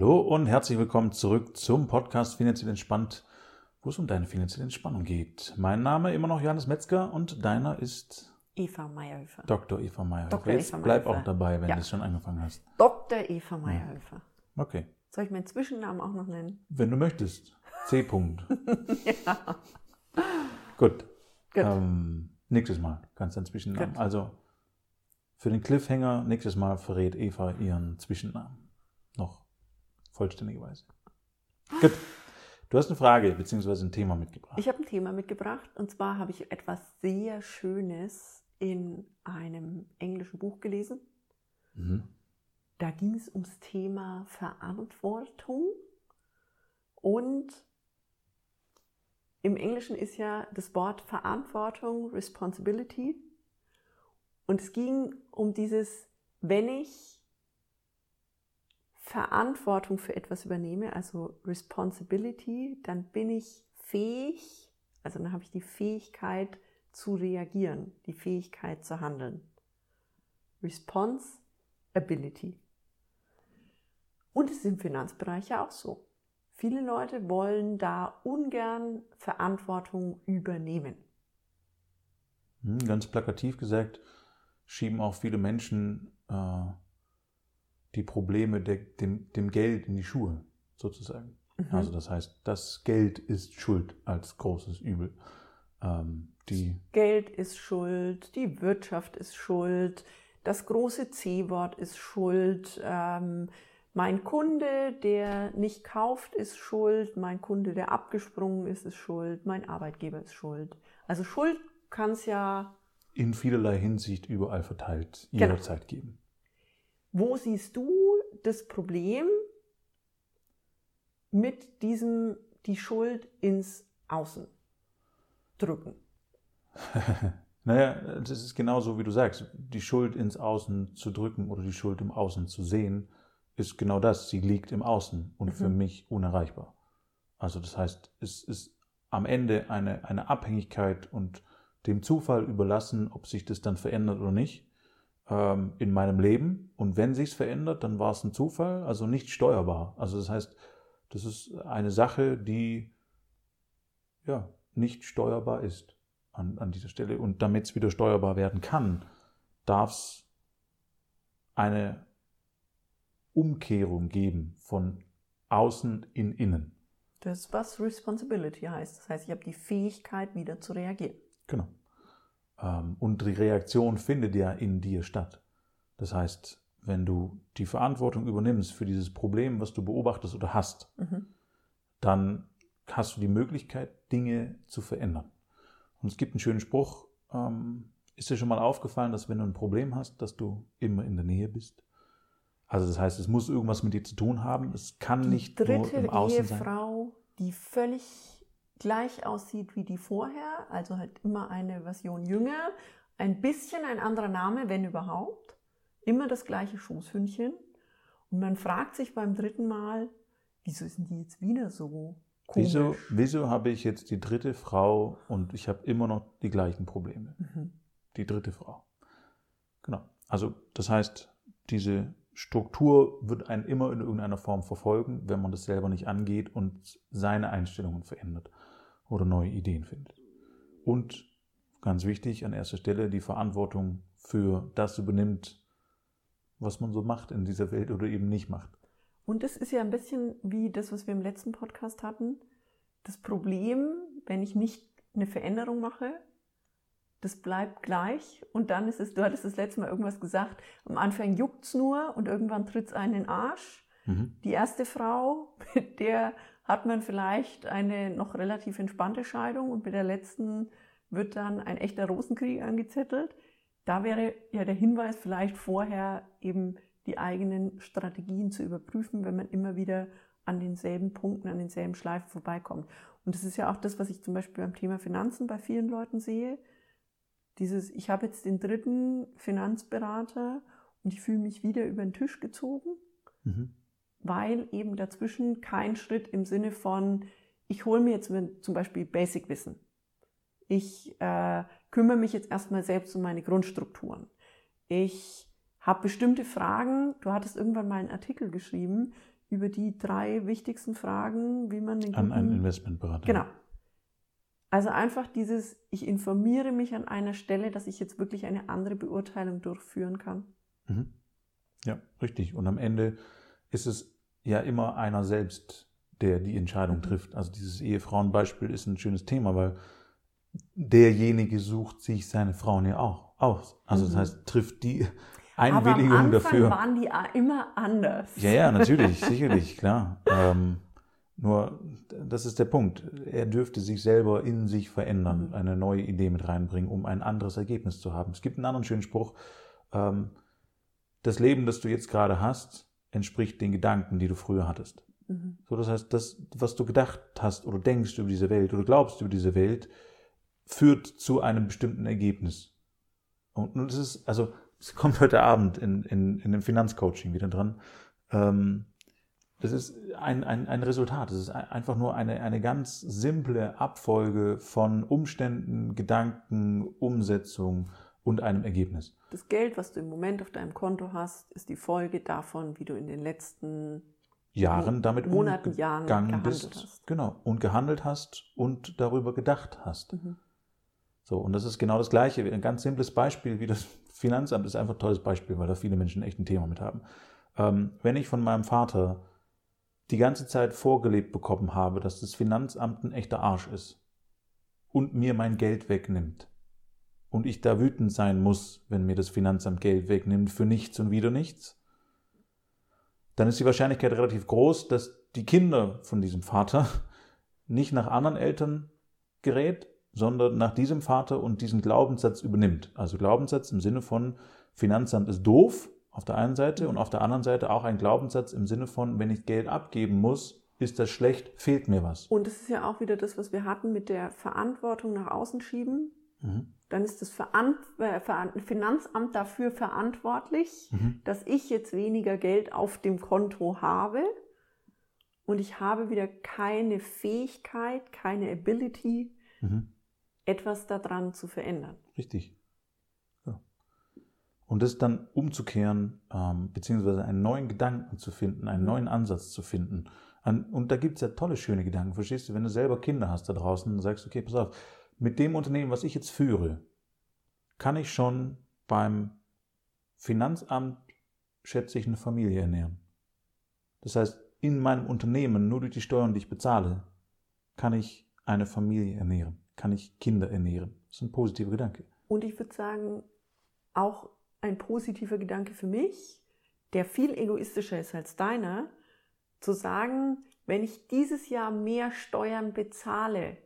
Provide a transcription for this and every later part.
Hallo und herzlich willkommen zurück zum Podcast Finanziell Entspannt, wo es um deine finanzielle Entspannung geht. Mein Name immer noch Johannes Metzger und deiner ist Eva Meyerhöfer. Dr. Eva Meyerhöfer. Dr. Jetzt Eva bleib auch dabei, wenn Ja. du es schon angefangen hast. Dr. Eva Meyerhöfer. Okay, Soll ich meinen Zwischennamen auch noch nennen? wenn du möchtest. C. -Punkt. ja. Gut. Gut. Ähm, nächstes Mal kannst du einen Zwischennamen. Gut. Also für den Cliffhanger nächstes Mal verrät Eva ihren Zwischennamen. Noch vollständigerweise. Gut. Du hast eine Frage bzw. ein Thema mitgebracht. Ich habe ein Thema mitgebracht und zwar habe ich etwas sehr Schönes in einem englischen Buch gelesen. Mhm. Da ging es ums Thema Verantwortung und im Englischen ist ja das Wort Verantwortung, Responsibility. Und es ging um dieses, wenn ich Verantwortung für etwas übernehme, also Responsibility, dann bin ich fähig, also dann habe ich die Fähigkeit zu reagieren, die Fähigkeit zu handeln. Responsibility. Und es ist im Finanzbereich ja auch so. Viele Leute wollen da ungern Verantwortung übernehmen. Hm, Ganz plakativ gesagt, schieben auch viele Menschen äh, die Probleme der, dem, dem Geld in die Schuhe, sozusagen. Mhm. Also das heißt, das Geld ist schuld als großes Übel. Ähm, die, Geld ist schuld, die Wirtschaft ist schuld, das große C-Wort ist schuld, ähm, mein Kunde, der nicht kauft, ist schuld, mein Kunde, der abgesprungen ist, ist schuld, mein Arbeitgeber ist schuld. Also Schuld kann es ja, in vielerlei Hinsicht überall verteilt Genau. jederzeit geben. Wo siehst du das Problem mit diesem, die Schuld ins Außen drücken? naja, das ist genauso, wie du sagst. Die Schuld ins Außen zu drücken oder die Schuld im Außen zu sehen, ist genau das. Sie liegt im Außen und für Mhm. mich unerreichbar. Also das heißt, es ist am Ende eine, eine Abhängigkeit und dem Zufall überlassen, ob sich das dann verändert oder nicht ähm, in meinem Leben. Und wenn sich's verändert, dann war es ein Zufall, also nicht steuerbar. Also das heißt, das ist eine Sache, die ja nicht steuerbar ist an, an dieser Stelle. Und damit es wieder steuerbar werden kann, darf es eine Umkehrung geben von außen in innen. Das ist, was Responsibility heißt. Das heißt, ich habe die Fähigkeit, wieder zu reagieren. Genau. Ähm, Und die Reaktion findet ja in dir statt. Das heißt, wenn du die Verantwortung übernimmst für dieses Problem, was du beobachtest oder hast, Mhm. dann hast du die Möglichkeit, Dinge zu verändern. Und es gibt einen schönen Spruch, ähm, ist dir schon mal aufgefallen, dass wenn du ein Problem hast, dass du immer in der Nähe bist? Also das heißt, es muss irgendwas mit dir zu tun haben. Es kann Die nicht nur dritte im Außen sein. Ehefrau, die völlig gleich aussieht wie die vorher, also halt immer eine Version jünger, ein bisschen ein anderer Name, wenn überhaupt, immer das gleiche Schoßhündchen. Und man fragt sich beim dritten Mal, wieso ist denn die jetzt wieder so komisch? Wieso, wieso habe ich jetzt die dritte Frau und ich habe immer noch die gleichen Probleme? Mhm. Die dritte Frau. Genau. Also das heißt, diese Struktur wird einen immer in irgendeiner Form verfolgen, wenn man das selber nicht angeht und seine Einstellungen verändert oder neue Ideen findet. Und ganz wichtig an erster Stelle die Verantwortung für das übernimmt, was man so macht in dieser Welt oder eben nicht macht. Und das ist ja ein bisschen wie das, was wir im letzten Podcast hatten. Das Problem, wenn ich nicht eine Veränderung mache, das bleibt gleich und dann ist es, du hattest das letzte Mal irgendwas gesagt, am Anfang juckt es nur und irgendwann tritt es einen in den Arsch. Mhm. Die erste Frau, mit der hat man vielleicht eine noch relativ entspannte Scheidung und mit der letzten wird dann ein echter Rosenkrieg angezettelt. Da wäre ja der Hinweis vielleicht vorher eben die eigenen Strategien zu überprüfen, wenn man immer wieder an denselben Punkten, an denselben Schleifen vorbeikommt. Und das ist ja auch das, was ich zum Beispiel beim Thema Finanzen bei vielen Leuten sehe. Dieses, ich habe jetzt den dritten Finanzberater und ich fühle mich wieder über den Tisch gezogen Mhm. Weil eben dazwischen kein Schritt im Sinne von, ich hole mir jetzt zum Beispiel Basic-Wissen. Ich äh, kümmere mich jetzt erstmal selbst um meine Grundstrukturen. Ich habe bestimmte Fragen. Du hattest irgendwann mal einen Artikel geschrieben über die drei wichtigsten Fragen, wie man den An einen Investmentberater. Genau. Also einfach dieses, ich informiere mich an einer Stelle, dass ich jetzt wirklich eine andere Beurteilung durchführen kann. Mhm. Ja, richtig. Und am Ende ist es ja immer einer selbst, der die Entscheidung trifft. Also dieses Ehefrauenbeispiel ist ein schönes Thema, weil derjenige sucht sich seine Frauen ja auch aus. Also das Mhm. heißt, trifft die Aber am Einwilligung Anfang dafür. waren die immer anders. Ja, ja, natürlich, sicherlich, klar. Ähm, nur, das ist der Punkt. Er dürfte sich selber in sich verändern, Mhm. eine neue Idee mit reinbringen, um ein anderes Ergebnis zu haben. Es gibt einen anderen schönen Spruch. Ähm, das Leben, das du jetzt gerade hast, entspricht den Gedanken, die du früher hattest. Mhm. So, das heißt, das, was du gedacht hast oder denkst über diese Welt oder glaubst über diese Welt, führt zu einem bestimmten Ergebnis. Und nun ist es, also, es kommt heute Abend in, in, in dem Finanzcoaching wieder dran. Ähm, das ist ein, ein, ein Resultat. Es ist ein- einfach nur eine, eine ganz simple Abfolge von Umständen, Gedanken, Umsetzung und einem Ergebnis. Das Geld, was du im Moment auf deinem Konto hast, ist die Folge davon, wie du in den letzten Jahren damit Monaten, Jahren umgegangen gehandelt bist. hast. Genau. Und gehandelt hast und darüber gedacht hast. Mhm. So, und das ist genau das Gleiche. Ein ganz simples Beispiel wie das Finanzamt ist einfach ein tolles Beispiel, weil da viele Menschen echt ein Thema mit haben. Ähm, wenn ich von meinem Vater die ganze Zeit vorgelebt bekommen habe, dass das Finanzamt ein echter Arsch ist und mir mein Geld wegnimmt und ich da wütend sein muss, wenn mir das Finanzamt Geld wegnimmt für nichts und wieder nichts, dann ist die Wahrscheinlichkeit relativ groß, dass die Kinder von diesem Vater nicht nach anderen Eltern gerät, sondern nach diesem Vater und diesen Glaubenssatz übernimmt. Also Glaubenssatz im Sinne von Finanzamt ist doof auf der einen Seite und auf der anderen Seite auch ein Glaubenssatz im Sinne von, wenn ich Geld abgeben muss, ist das schlecht, fehlt mir was. Und es ist ja auch wieder das, was wir hatten mit der Verantwortung nach außen schieben. Mhm. Dann ist das äh, Finanzamt dafür verantwortlich, Mhm. dass ich jetzt weniger Geld auf dem Konto habe. Und ich habe wieder keine Fähigkeit, keine Ability, Mhm. etwas daran zu verändern. Richtig. Ja. Und das dann umzukehren, ähm, beziehungsweise einen neuen Gedanken zu finden, einen Mhm. neuen Ansatz zu finden. An, und da gibt es ja tolle, schöne Gedanken. Verstehst du, wenn du selber Kinder hast da draußen und sagst, okay, pass auf, mit dem Unternehmen, was ich jetzt führe, kann ich schon beim Finanzamt, schätze ich, eine Familie ernähren. Das heißt, in meinem Unternehmen, nur durch die Steuern, die ich bezahle, kann ich eine Familie ernähren, kann ich Kinder ernähren. Das ist ein positiver Gedanke. Und ich würde sagen, auch ein positiver Gedanke für mich, der viel egoistischer ist als deiner, zu sagen, wenn ich dieses Jahr mehr Steuern bezahle,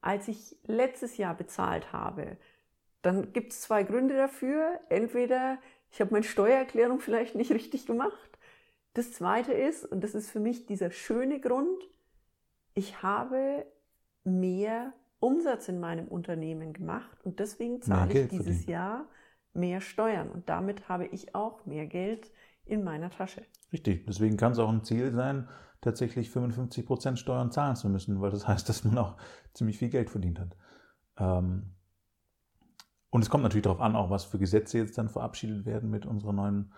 als ich letztes Jahr bezahlt habe, dann gibt es zwei Gründe dafür. Entweder ich habe meine Steuererklärung vielleicht nicht richtig gemacht. Das zweite ist, und das ist für mich dieser schöne Grund, ich habe mehr Umsatz in meinem Unternehmen gemacht und deswegen zahle ich dieses. Jahr mehr Steuern und damit habe ich auch mehr Geld in meiner Tasche. Richtig. Deswegen kann es auch ein Ziel sein, tatsächlich 55% Steuern zahlen zu müssen, weil das heißt, dass man auch ziemlich viel Geld verdient hat. Ähm, und es kommt natürlich darauf an, auch was für Gesetze jetzt dann verabschiedet werden mit unserer neuen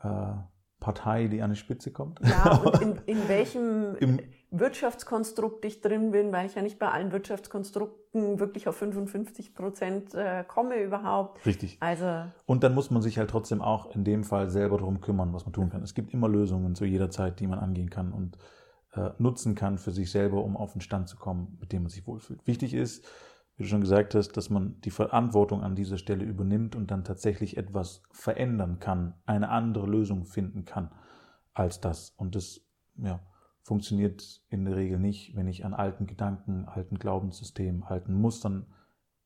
äh, Partei, die an die Spitze kommt. Ja, und in, in welchem Im- Wirtschaftskonstrukt ich drin bin, weil ich ja nicht bei allen Wirtschaftskonstrukten wirklich auf 55 Prozent äh, komme überhaupt. Richtig. Also Und dann muss man sich halt trotzdem auch in dem Fall selber darum kümmern, was man tun kann. Es gibt immer Lösungen zu jeder Zeit, die man angehen kann und äh, nutzen kann für sich selber, um auf den Stand zu kommen, mit dem man sich wohlfühlt. Wichtig ist, wie du schon gesagt hast, dass man die Verantwortung an dieser Stelle übernimmt und dann tatsächlich etwas verändern kann, eine andere Lösung finden kann als das. Und das ja, funktioniert in der Regel nicht, wenn ich an alten Gedanken, alten Glaubenssystemen, alten Mustern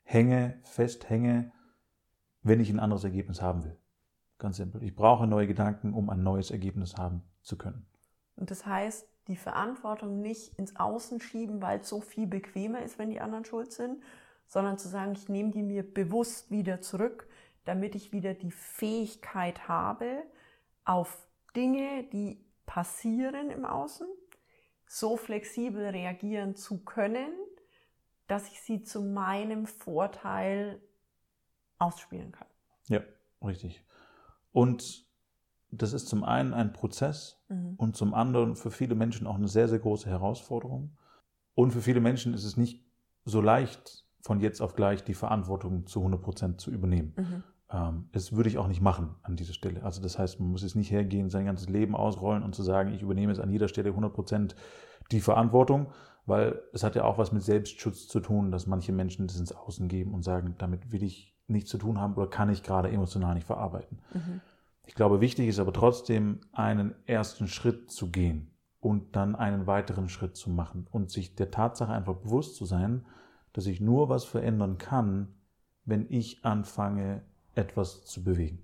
hänge, festhänge, wenn ich ein anderes Ergebnis haben will. Ganz simpel. Ich brauche neue Gedanken, um ein neues Ergebnis haben zu können. Und das heißt, die Verantwortung nicht ins Außen schieben, weil es so viel bequemer ist, wenn die anderen schuld sind, sondern zu sagen, ich nehme die mir bewusst wieder zurück, damit ich wieder die Fähigkeit habe, auf Dinge, die passieren im Außen, so flexibel reagieren zu können, dass ich sie zu meinem Vorteil ausspielen kann. Ja, richtig. Und das ist zum einen ein Prozess mhm. und zum anderen für viele Menschen auch eine sehr, sehr große Herausforderung. Und für viele Menschen ist es nicht so leicht, von jetzt auf gleich die Verantwortung zu 100 Prozent zu übernehmen. Mhm. Ähm, das würde ich auch nicht machen an dieser Stelle. Also das heißt, man muss jetzt nicht hergehen, sein ganzes Leben ausrollen und zu sagen, ich übernehme jetzt an jeder Stelle 100 Prozent die Verantwortung, weil es hat ja auch was mit Selbstschutz zu tun, dass manche Menschen das ins Außen geben und sagen, damit will ich nichts zu tun haben oder kann ich gerade emotional nicht verarbeiten. Mhm. Ich glaube, wichtig ist aber trotzdem, einen ersten Schritt zu gehen und dann einen weiteren Schritt zu machen und sich der Tatsache einfach bewusst zu sein, dass ich nur was verändern kann, wenn ich anfange, etwas zu bewegen.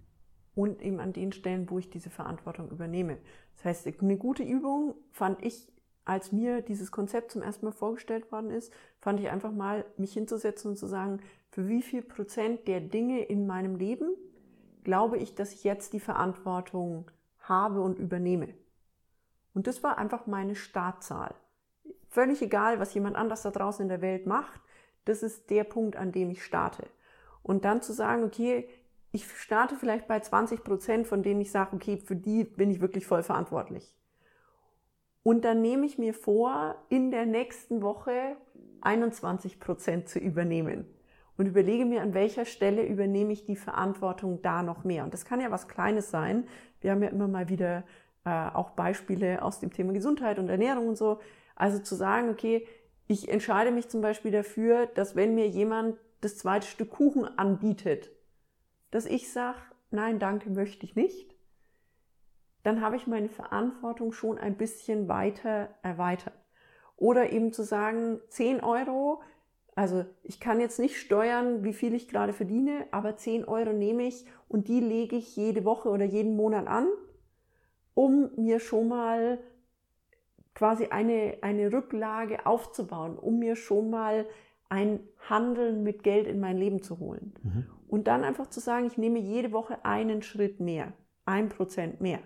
Und eben an den Stellen, wo ich diese Verantwortung übernehme. Das heißt, eine gute Übung fand ich, als mir dieses Konzept zum ersten Mal vorgestellt worden ist, fand ich einfach mal, mich hinzusetzen und zu sagen, für wie viel Prozent der Dinge in meinem Leben glaube ich, dass ich jetzt die Verantwortung habe und übernehme. Und das war einfach meine Startzahl. Völlig egal, was jemand anders da draußen in der Welt macht, das ist der Punkt, an dem ich starte. Und dann zu sagen, okay, ich starte vielleicht bei 20 Prozent, von denen ich sage, okay, für die bin ich wirklich voll verantwortlich. Und dann nehme ich mir vor, in der nächsten Woche 21 Prozent zu übernehmen und überlege mir, an welcher Stelle übernehme ich die Verantwortung da noch mehr. Und das kann ja was Kleines sein. Wir haben ja immer mal wieder äh, auch Beispiele aus dem Thema Gesundheit und Ernährung und so. Also zu sagen, okay, ich entscheide mich zum Beispiel dafür, dass wenn mir jemand das zweite Stück Kuchen anbietet, dass ich sage, nein, danke, möchte ich nicht, dann habe ich meine Verantwortung schon ein bisschen weiter erweitert. Oder eben zu sagen, 10 Euro, also ich kann jetzt nicht steuern, wie viel ich gerade verdiene, aber 10 Euro nehme ich und die lege ich jede Woche oder jeden Monat an, um mir schon mal quasi eine, eine Rücklage aufzubauen, um mir schon mal ein Handeln mit Geld in mein Leben zu holen. Mhm. Und dann einfach zu sagen, ich nehme jede Woche einen Schritt mehr, ein Prozent mehr.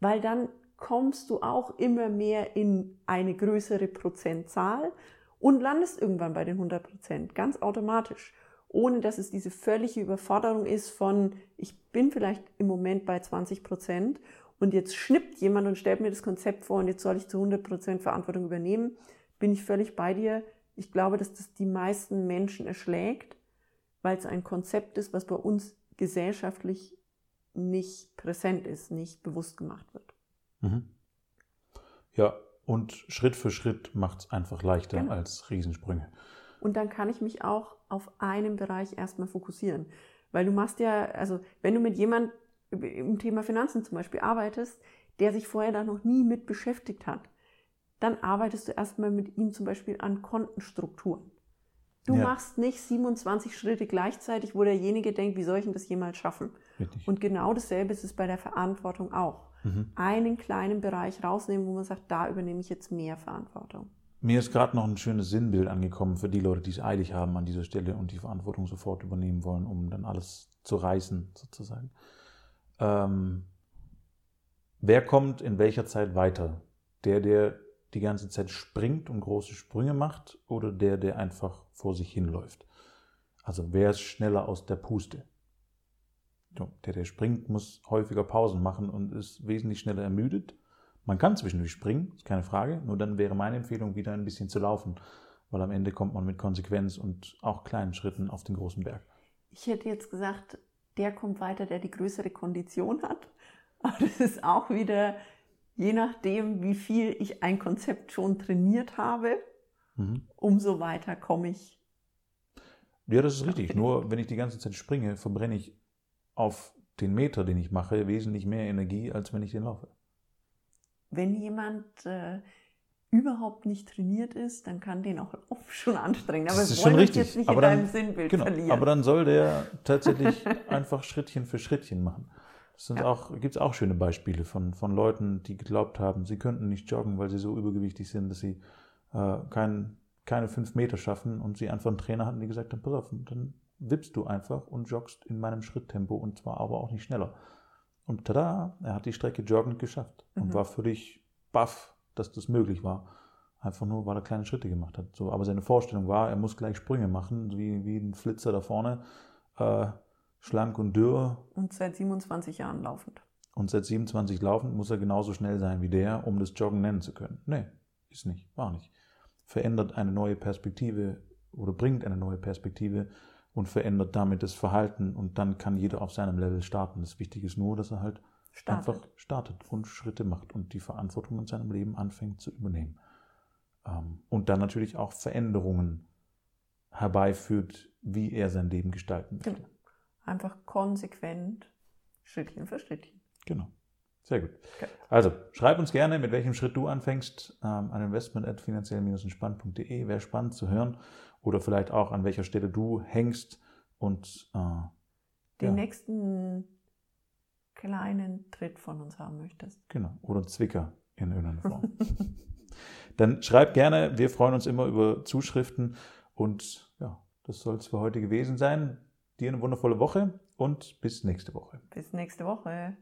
Weil dann kommst du auch immer mehr in eine größere Prozentzahl und landest irgendwann bei den 100 Prozent, ganz automatisch, ohne dass es diese völlige Überforderung ist von, ich bin vielleicht im Moment bei 20 Prozent und jetzt schnippt jemand und stellt mir das Konzept vor und jetzt soll ich zu 100 Prozent Verantwortung übernehmen, bin ich völlig bei dir. Ich glaube, dass das die meisten Menschen erschlägt, weil es ein Konzept ist, was bei uns gesellschaftlich nicht präsent ist, nicht bewusst gemacht wird. Mhm. Ja, und Schritt für Schritt macht es einfach leichter genau. als Riesensprünge. Und dann kann ich mich auch auf einen Bereich erstmal fokussieren. Weil du machst ja, also wenn du mit jemand im Thema Finanzen zum Beispiel arbeitest, der sich vorher da noch nie mit beschäftigt hat, dann arbeitest du erstmal mit ihm zum Beispiel an Kontenstrukturen. Du ja. machst nicht 27 Schritte gleichzeitig, wo derjenige denkt, wie soll ich denn das jemals schaffen? Richtig. Und genau dasselbe ist es bei der Verantwortung auch mhm. einen kleinen Bereich rausnehmen, wo man sagt, da übernehme ich jetzt mehr Verantwortung. Mir ist gerade noch ein schönes Sinnbild angekommen für die Leute, die es eilig haben an dieser Stelle und die Verantwortung sofort übernehmen wollen, um dann alles zu reißen, sozusagen. Ähm, wer kommt in welcher Zeit weiter? Der, der die ganze Zeit springt und große Sprünge macht oder der, der einfach vor sich hinläuft? Also wer ist schneller aus der Puste? Der, der springt, muss häufiger Pausen machen und ist wesentlich schneller ermüdet. Man kann zwischendurch springen, ist keine Frage. Nur dann wäre meine Empfehlung, wieder ein bisschen zu laufen, weil am Ende kommt man mit Konsequenz und auch kleinen Schritten auf den großen Berg. Ich hätte jetzt gesagt, der kommt weiter, der die größere Kondition hat. Aber das ist auch wieder je nachdem, wie viel ich ein Konzept schon trainiert habe, mhm. umso weiter komme ich. Ja, das ist richtig. Nur wenn ich die ganze Zeit springe, verbrenne ich auf den Meter, den ich mache, wesentlich mehr Energie, als wenn ich den laufe. Wenn jemand äh, überhaupt nicht trainiert ist, dann kann den auch oft schon anstrengen. Aber das ist schon richtig. jetzt nicht aber in dann, deinem Sinnbild genau, verlieren. Aber dann soll der tatsächlich einfach Schrittchen für Schrittchen machen. Es ja. auch, gibt es auch schöne Beispiele von, von Leuten, die geglaubt haben, sie könnten nicht joggen, weil sie so übergewichtig sind, dass sie äh, kein, keine fünf Meter schaffen und sie einfach einen Trainer hatten, die gesagt haben, pass auf, dann wippst du einfach und joggst in meinem Schritttempo und zwar aber auch nicht schneller. Und tada, er hat die Strecke joggend geschafft mhm. und war völlig baff, dass das möglich war. Einfach nur, weil er kleine Schritte gemacht hat. So, aber seine Vorstellung war, er muss gleich Sprünge machen, wie, wie ein Flitzer da vorne, äh, schlank und dürr. Und seit 27 Jahren laufend. und seit 27 laufen, muss er genauso schnell sein wie der, um das Joggen nennen zu können. Nee, ist nicht, war nicht. Verändert eine neue Perspektive oder bringt eine neue Perspektive und verändert damit das Verhalten und dann kann jeder auf seinem Level starten. Das Wichtige ist nur, dass er halt startet. einfach startet und Schritte macht und die Verantwortung in seinem Leben anfängt zu übernehmen. Ähm, und dann natürlich auch Veränderungen herbeiführt, wie er sein Leben gestalten möchte. Genau. Einfach konsequent, Schrittchen für Schrittchen. Genau. Sehr gut. Okay. Also, schreib uns gerne, mit welchem Schritt du anfängst, ähm, an investment finanziell-entspannt.de. Wäre spannend zu hören. Oder vielleicht auch, an welcher Stelle du hängst und äh, den ja. nächsten kleinen Tritt von uns haben möchtest. Genau. Oder Zwicker in irgendeiner Form. Dann schreib gerne. Wir freuen uns immer über Zuschriften. Und ja, das soll es für heute gewesen sein. Dir eine wundervolle Woche und bis nächste Woche. Bis nächste Woche.